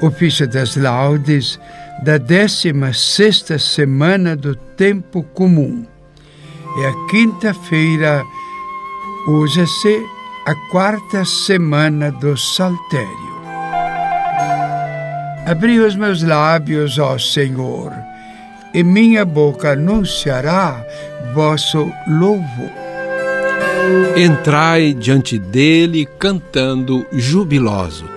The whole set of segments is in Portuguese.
Ofício das Laudes da 16 semana do Tempo Comum. É a quinta-feira, usa-se a quarta semana do Saltério. Abri os meus lábios, ó Senhor, e minha boca anunciará vosso louvor. Entrai diante dele cantando jubiloso.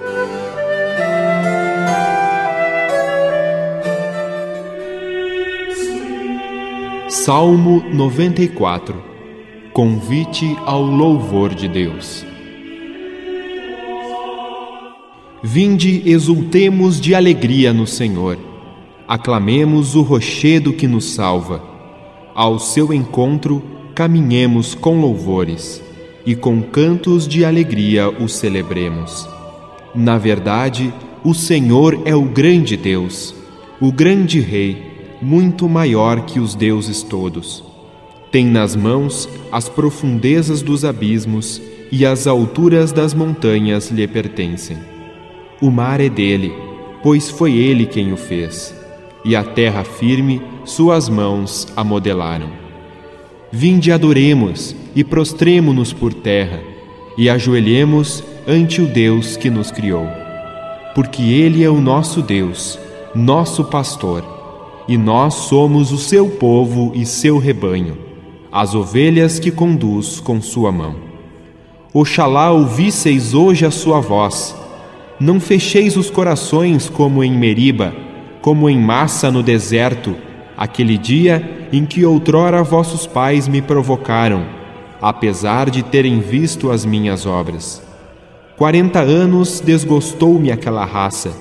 Salmo 94 Convite ao louvor de Deus. Vinde, exultemos de alegria no Senhor. Aclamemos o rochedo que nos salva. Ao seu encontro, caminhemos com louvores e com cantos de alegria o celebremos. Na verdade, o Senhor é o grande Deus, o grande Rei muito maior que os deuses todos. Tem nas mãos as profundezas dos abismos e as alturas das montanhas lhe pertencem. O mar é dele, pois foi ele quem o fez, e a terra firme suas mãos a modelaram. Vinde adoremos e prostremo-nos por terra, e ajoelhemos ante o Deus que nos criou. Porque ele é o nosso Deus, nosso pastor e nós somos o seu povo e seu rebanho, as ovelhas que conduz com sua mão. Oxalá ouvisseis hoje a sua voz. Não fecheis os corações como em Meriba, como em massa no deserto, aquele dia em que outrora vossos pais me provocaram, apesar de terem visto as minhas obras. Quarenta anos desgostou-me aquela raça,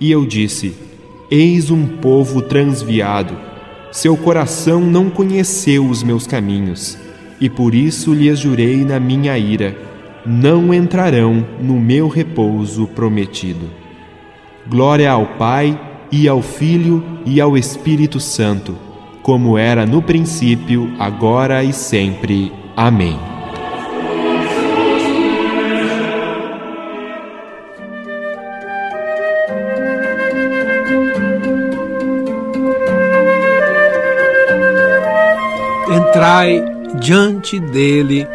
e eu disse: Eis um povo transviado. Seu coração não conheceu os meus caminhos, e por isso lhes jurei na minha ira: não entrarão no meu repouso prometido. Glória ao Pai, e ao Filho, e ao Espírito Santo, como era no princípio, agora e sempre. Amém. Entrai diante dele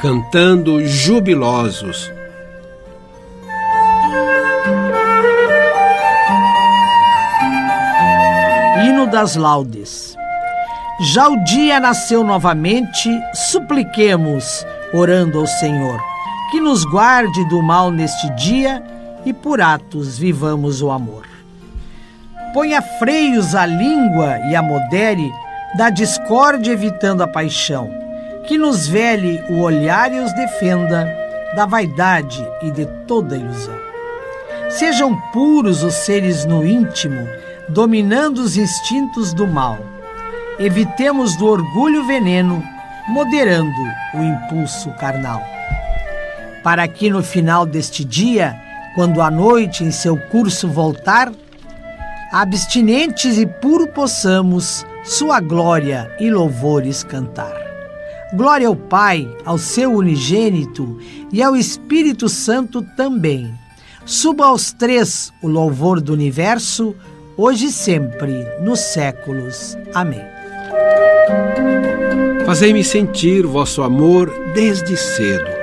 cantando jubilosos. Hino das Laudes. Já o dia nasceu novamente, supliquemos, orando ao Senhor, que nos guarde do mal neste dia e por atos vivamos o amor. Ponha freios à língua e a modere da discórdia evitando a paixão, que nos vele o olhar e os defenda da vaidade e de toda ilusão. Sejam puros os seres no íntimo, dominando os instintos do mal. Evitemos do orgulho veneno, moderando o impulso carnal. Para que no final deste dia, quando a noite em seu curso voltar, abstinentes e puro possamos sua glória e louvores cantar. Glória ao Pai, ao seu unigênito e ao Espírito Santo também. Suba aos três o louvor do universo, hoje e sempre, nos séculos. Amém. Fazei-me sentir vosso amor desde cedo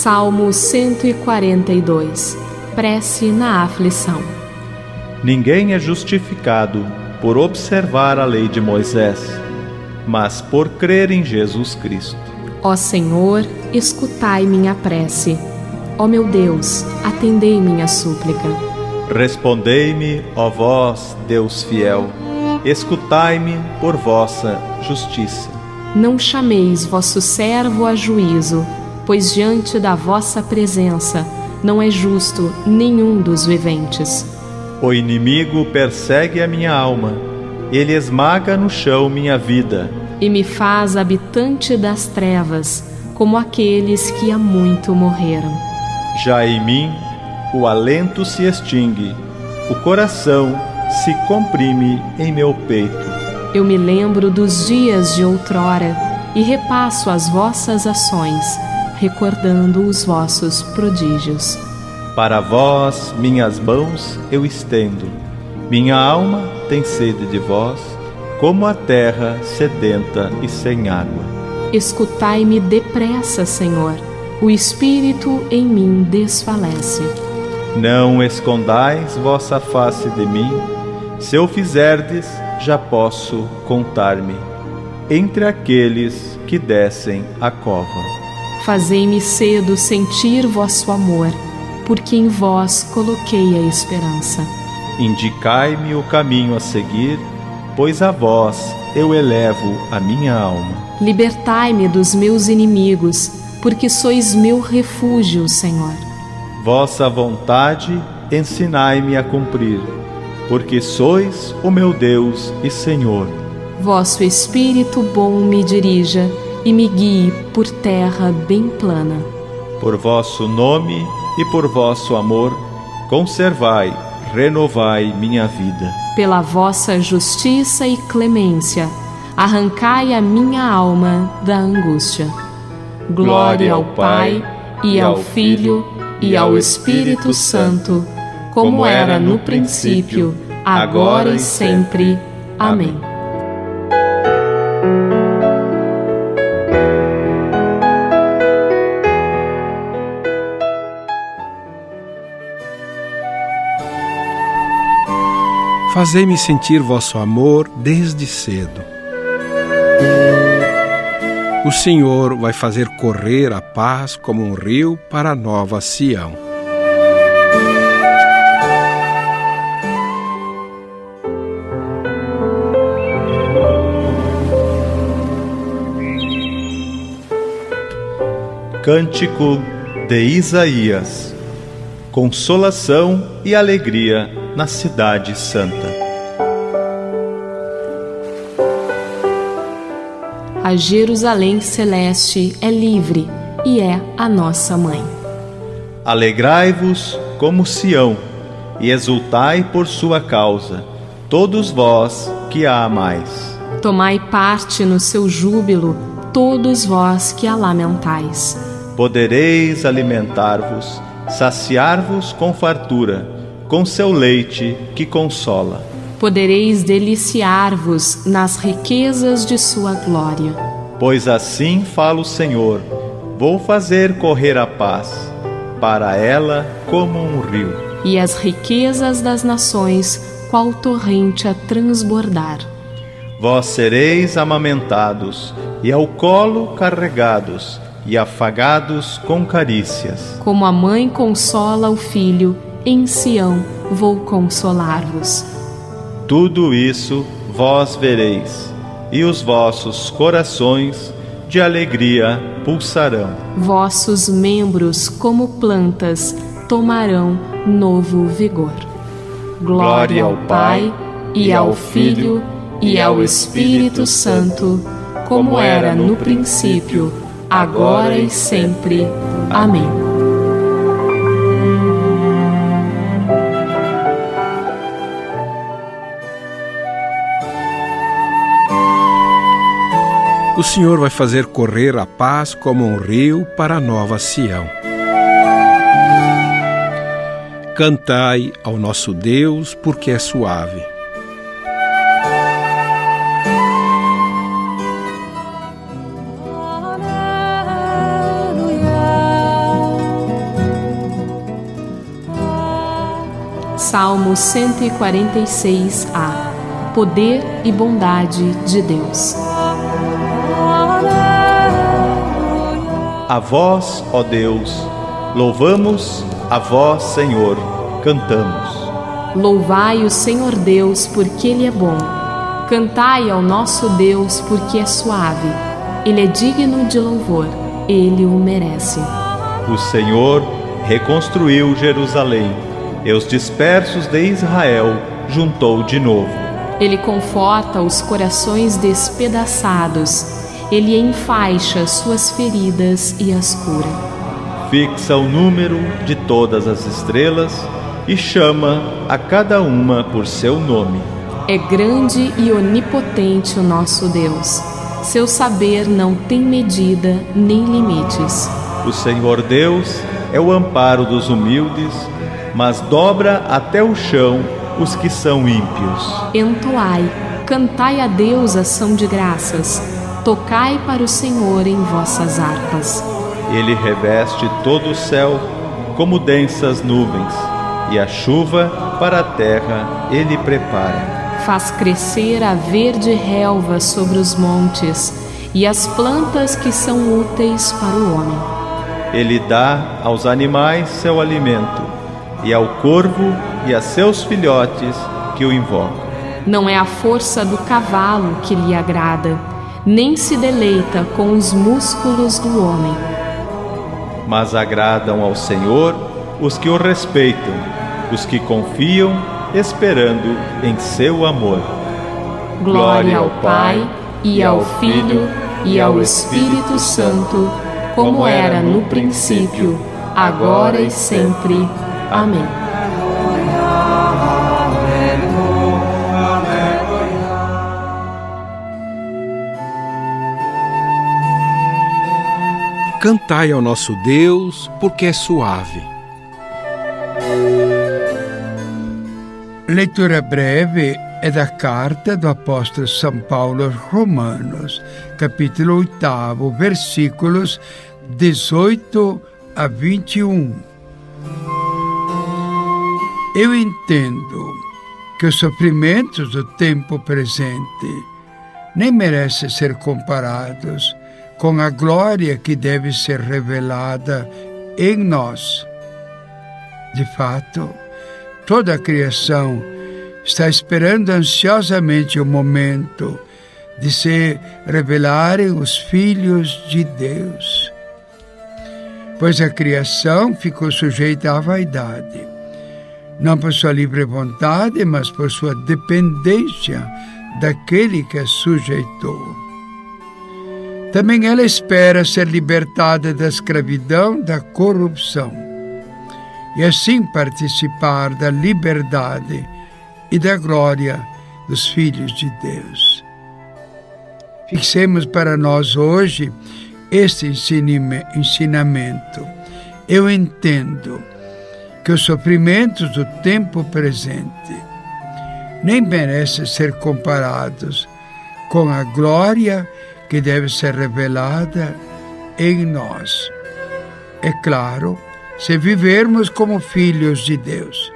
Salmo 142 Prece na aflição. Ninguém é justificado por observar a lei de Moisés, mas por crer em Jesus Cristo. Ó Senhor, escutai minha prece. Ó meu Deus, atendei minha súplica. Respondei-me, ó vós, Deus fiel, escutai-me por vossa justiça. Não chameis vosso servo a juízo pois diante da vossa presença não é justo nenhum dos viventes. O inimigo persegue a minha alma, ele esmaga no chão minha vida. E me faz habitante das trevas, como aqueles que há muito morreram. Já em mim o alento se extingue, o coração se comprime em meu peito. Eu me lembro dos dias de outrora e repasso as vossas ações, recordando os vossos prodígios. Para vós, minhas mãos eu estendo. Minha alma tem sede de vós, como a terra sedenta e sem água. Escutai-me depressa, Senhor. O espírito em mim desfalece. Não escondais vossa face de mim. Se eu fizerdes, já posso contar-me entre aqueles que descem a cova. Fazei-me cedo sentir vosso amor, porque em vós coloquei a esperança. Indicai-me o caminho a seguir, pois a vós eu elevo a minha alma. Libertai-me dos meus inimigos, porque sois meu refúgio, Senhor. Vossa vontade ensinai-me a cumprir, porque sois o meu Deus e Senhor. Vosso Espírito bom me dirija e me guie por terra bem plana. Por vosso nome e por vosso amor, conservai, renovai minha vida. Pela vossa justiça e clemência, arrancai a minha alma da angústia. Glória ao Pai, e ao Filho, e ao Espírito Santo, como era no princípio, agora e sempre. Amém. Fazei-me sentir vosso amor desde cedo. O Senhor vai fazer correr a paz como um rio para a nova Sião. Cântico de Isaías Consolação e alegria na Cidade Santa. A Jerusalém celeste é livre e é a nossa mãe. Alegrai-vos como Sião e exultai por sua causa, todos vós que a amais. Tomai parte no seu júbilo, todos vós que a lamentais. Podereis alimentar-vos, saciar-vos com fartura, com seu leite que consola. Podereis deliciar-vos nas riquezas de sua glória. Pois assim fala o Senhor: vou fazer correr a paz, para ela como um rio. E as riquezas das nações, qual torrente a transbordar. Vós sereis amamentados e ao colo carregados e afagados com carícias. Como a mãe consola o filho, em Sião vou consolar-vos. Tudo isso vós vereis, e os vossos corações de alegria pulsarão. Vossos membros, como plantas, tomarão novo vigor. Glória ao Pai, e ao Filho, e ao Espírito Santo, como era no princípio, agora e sempre. Amém. O Senhor vai fazer correr a paz como um rio para a nova Sião. Cantai ao nosso Deus, porque é suave. Salmo 146a Poder e bondade de Deus. A vós, ó Deus, louvamos, a vós, Senhor, cantamos. Louvai o Senhor Deus, porque Ele é bom. Cantai ao nosso Deus, porque é suave. Ele é digno de louvor, Ele o merece. O Senhor reconstruiu Jerusalém, e os dispersos de Israel juntou de novo. Ele conforta os corações despedaçados ele enfaixa suas feridas e as cura. Fixa o número de todas as estrelas e chama a cada uma por seu nome. É grande e onipotente o nosso Deus. Seu saber não tem medida nem limites. O Senhor Deus é o amparo dos humildes, mas dobra até o chão os que são ímpios. Entoai, cantai a Deus ação de graças, tocai para o Senhor em vossas harpas. Ele reveste todo o céu como densas nuvens, e a chuva para a terra ele prepara. Faz crescer a verde relva sobre os montes e as plantas que são úteis para o homem. Ele dá aos animais seu alimento, e ao corvo e a seus filhotes que o invocam. Não é a força do cavalo que lhe agrada, nem se deleita com os músculos do homem. Mas agradam ao Senhor os que o respeitam, os que confiam, esperando em seu amor. Glória ao Pai, e ao Filho, e ao Espírito Santo, como era no princípio, agora e sempre. Amém. Cantai ao nosso Deus, porque é suave. Leitura breve é da carta do apóstolo São Paulo aos Romanos, capítulo 8, versículos 18 a 21. Eu entendo que os sofrimentos do tempo presente nem merecem ser comparados com a glória que deve ser revelada em nós. De fato, toda a criação está esperando ansiosamente o momento de se revelarem os filhos de Deus. Pois a criação ficou sujeita à vaidade, não por sua livre vontade, mas por sua dependência daquele que a sujeitou. Também ela espera ser libertada da escravidão, da corrupção, e assim participar da liberdade e da glória dos filhos de Deus. Fixemos para nós hoje este ensinamento. Eu entendo que os sofrimentos do tempo presente nem merecem ser comparados com a glória que deve ser revelada em nós. É claro, se vivermos como filhos de Deus,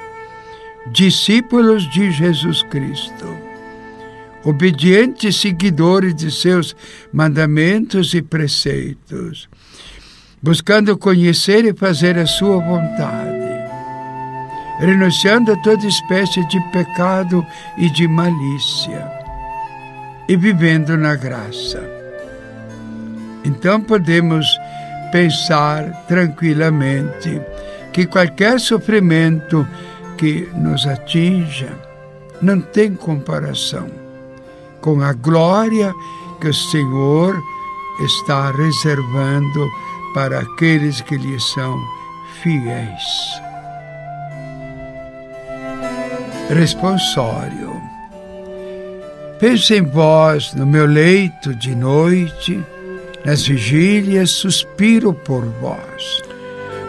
discípulos de Jesus Cristo, obedientes seguidores de seus mandamentos e preceitos, buscando conhecer e fazer a sua vontade, renunciando a toda espécie de pecado e de malícia, e vivendo na graça. Então podemos pensar tranquilamente que qualquer sofrimento que nos atinja não tem comparação com a glória que o Senhor está reservando para aqueles que lhe são fiéis. Responsório. Pense em vós no meu leito de noite nas vigílias suspiro por vós.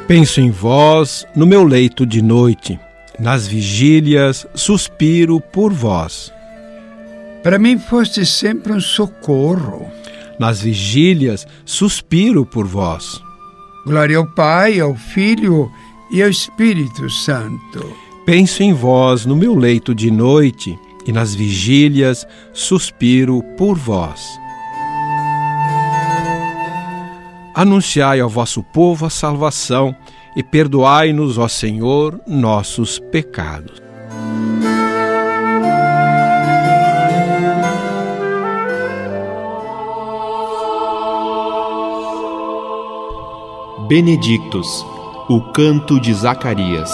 Penso em vós no meu leito de noite. Nas vigílias suspiro por vós. Para mim foste sempre um socorro. Nas vigílias suspiro por vós. Glória ao Pai, ao Filho e ao Espírito Santo. Penso em vós no meu leito de noite e nas vigílias suspiro por vós. Anunciai ao vosso povo a salvação e perdoai-nos, ó Senhor, nossos pecados. Benedictus, o canto de Zacarias.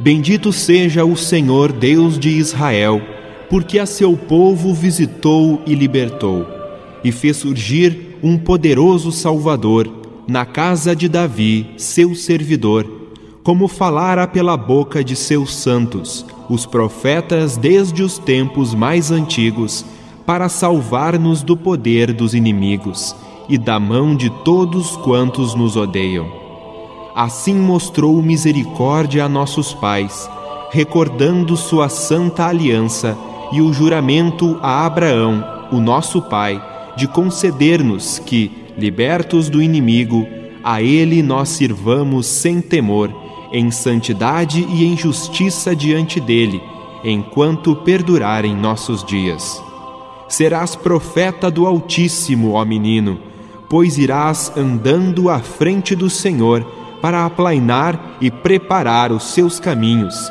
Bendito seja o Senhor Deus de Israel porque a seu povo visitou e libertou, e fez surgir um poderoso Salvador, na casa de Davi, seu servidor, como falara pela boca de seus santos, os profetas desde os tempos mais antigos, para salvar-nos do poder dos inimigos e da mão de todos quantos nos odeiam. Assim mostrou misericórdia a nossos pais, recordando sua santa aliança e o juramento a Abraão, o nosso pai, de conceder-nos que, libertos do inimigo, a ele nós sirvamos sem temor, em santidade e em justiça diante dele, enquanto perdurarem nossos dias. Serás profeta do Altíssimo, ó menino, pois irás andando à frente do Senhor para aplainar e preparar os seus caminhos,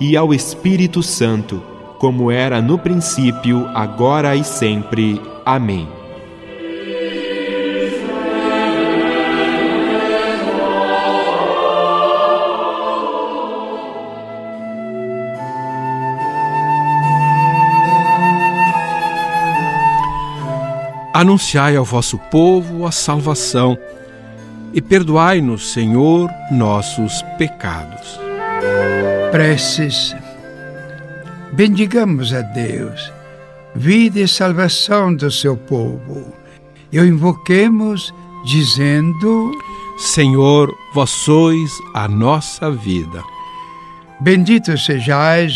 e ao Espírito Santo, como era no princípio, agora e sempre. Amém. Anunciai ao vosso povo a salvação e perdoai-nos, Senhor, nossos pecados. Preces. Bendigamos a Deus, vida e salvação do seu povo. E o invoquemos dizendo: Senhor, vós sois a nossa vida. Bendito sejais,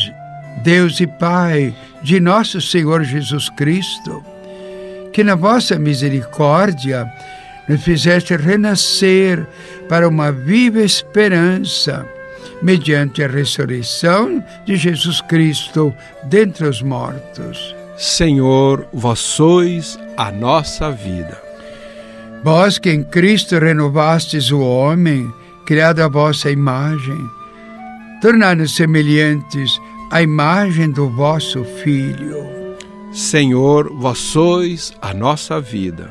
Deus e Pai de nosso Senhor Jesus Cristo que na vossa misericórdia nos fizeste renascer para uma viva esperança, mediante a ressurreição de Jesus Cristo dentre os mortos. Senhor, vós sois a nossa vida. Vós que em Cristo renovastes o homem, criado à vossa imagem, tornando-nos semelhantes à imagem do vosso Filho Senhor, vós sois a nossa vida.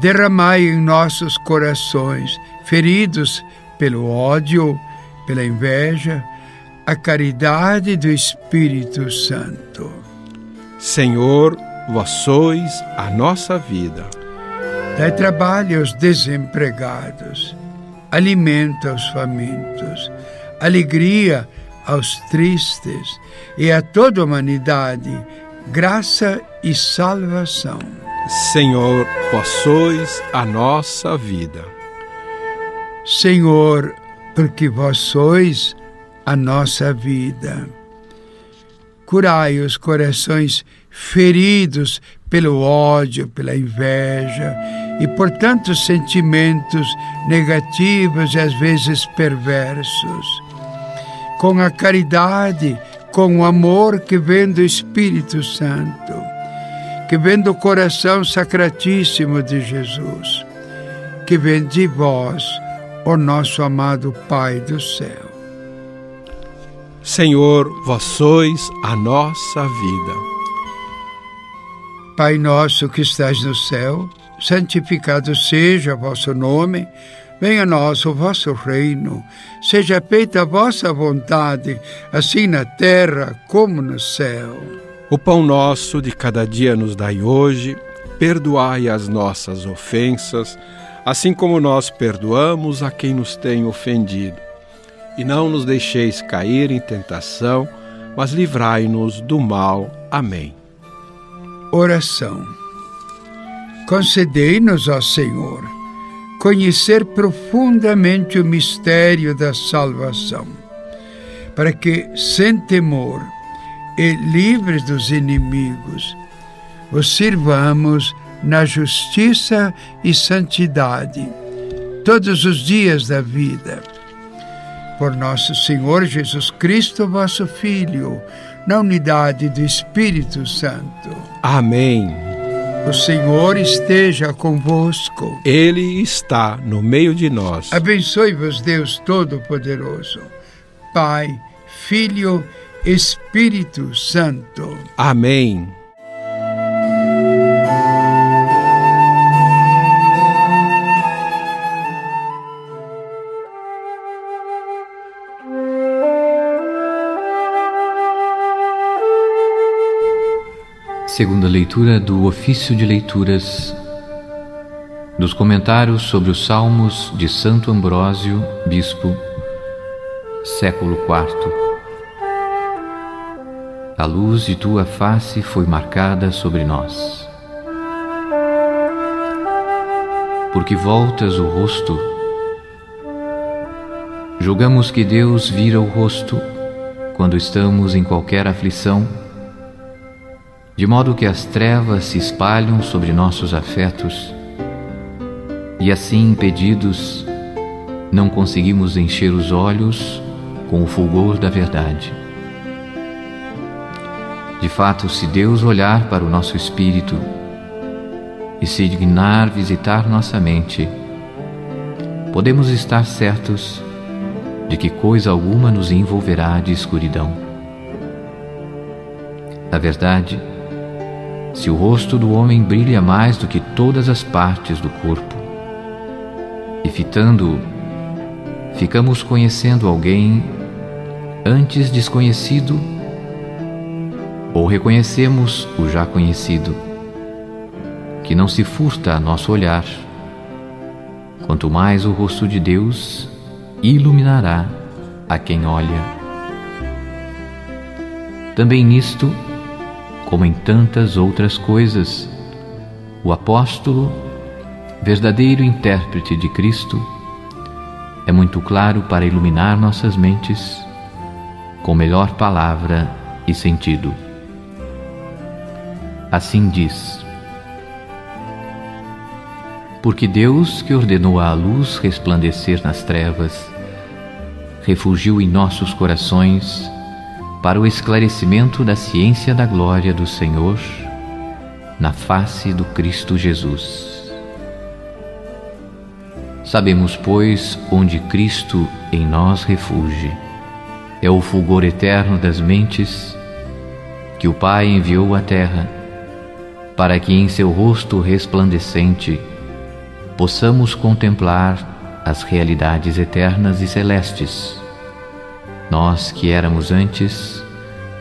Derramai em nossos corações, feridos pelo ódio, pela inveja, a caridade do Espírito Santo. Senhor, vós sois a nossa vida. Dai trabalho aos desempregados, alimenta os famintos, alegria aos tristes e a toda a humanidade graça e salvação. Senhor, vós sois a nossa vida. Senhor, porque vós sois a nossa vida. Curai os corações feridos pelo ódio, pela inveja e por tantos sentimentos negativos e às vezes perversos. Com a caridade, com o amor que vem do Espírito Santo, que vem do coração sacratíssimo de Jesus, que vem de vós, o nosso amado Pai do céu. Senhor, vós sois a nossa vida. Pai nosso que estás no céu, santificado seja o vosso nome. Venha a nós o vosso reino, seja feita a vossa vontade, assim na terra como no céu. O pão nosso de cada dia nos dai hoje, perdoai as nossas ofensas, assim como nós perdoamos a quem nos tem ofendido. E não nos deixeis cair em tentação, mas livrai-nos do mal. Amém. Oração. Concedei-nos, ó Senhor, conhecer profundamente o mistério da salvação, para que, sem temor e livres dos inimigos, os sirvamos na justiça e santidade todos os dias da vida. Por nosso Senhor Jesus Cristo, vosso Filho, na unidade do Espírito Santo. Amém. O Senhor esteja convosco. Ele está no meio de nós. Abençoe-vos, Deus Todo-Poderoso, Pai, Filho, Espírito Santo. Amém. Segunda leitura do ofício de leituras dos comentários sobre os Salmos de Santo Ambrósio, bispo, século IV. A luz de tua face foi marcada sobre nós. Porque voltas o rosto, julgamos que Deus vira o rosto quando estamos em qualquer aflição de modo que as trevas se espalham sobre nossos afetos e assim impedidos não conseguimos encher os olhos com o fulgor da verdade. De fato, se Deus olhar para o nosso espírito e se dignar visitar nossa mente, podemos estar certos de que coisa alguma nos envolverá de escuridão. Na verdade, se o rosto do homem brilha mais do que todas as partes do corpo. E fitando-o, ficamos conhecendo alguém antes desconhecido ou reconhecemos o já conhecido, que não se furta a nosso olhar, quanto mais o rosto de Deus iluminará a quem olha. Também nisto, como em tantas outras coisas, o apóstolo, verdadeiro intérprete de Cristo, é muito claro para iluminar nossas mentes com melhor palavra e sentido. Assim diz: Porque Deus, que ordenou a luz resplandecer nas trevas, refugiu em nossos corações para o esclarecimento da ciência da glória do Senhor na face do Cristo Jesus. Sabemos, pois, onde Cristo em nós refugie. É o fulgor eterno das mentes que o Pai enviou à terra, para que em seu rosto resplandecente possamos contemplar as realidades eternas e celestes nós que éramos antes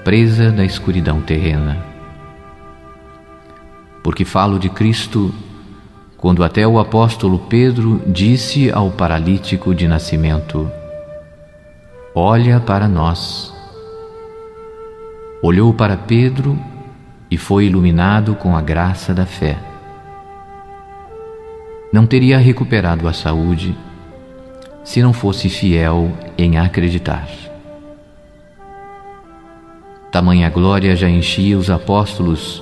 presa da escuridão terrena. Porque falo de Cristo quando até o apóstolo Pedro disse ao paralítico de nascimento: Olha para nós. Olhou para Pedro e foi iluminado com a graça da fé. Não teria recuperado a saúde se não fosse fiel em acreditar. Tamanha glória já enchia os apóstolos,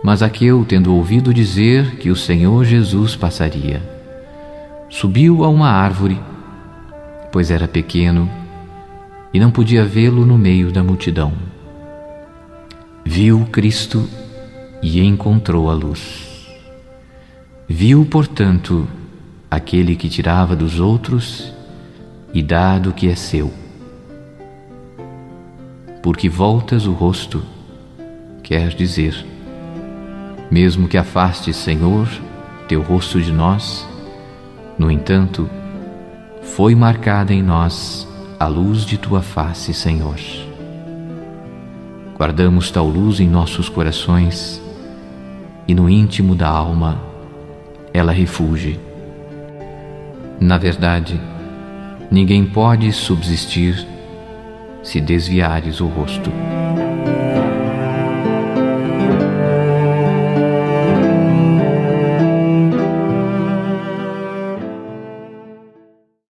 mas Aqueu, tendo ouvido dizer que o Senhor Jesus passaria, subiu a uma árvore, pois era pequeno e não podia vê-lo no meio da multidão. Viu Cristo e encontrou a luz. Viu, portanto, aquele que tirava dos outros e dá do que é seu porque voltas o rosto, quer dizer, mesmo que afastes, Senhor, teu rosto de nós, no entanto, foi marcada em nós a luz de tua face, Senhor. Guardamos tal luz em nossos corações e no íntimo da alma ela refuge. Na verdade, ninguém pode subsistir se desviares o rosto.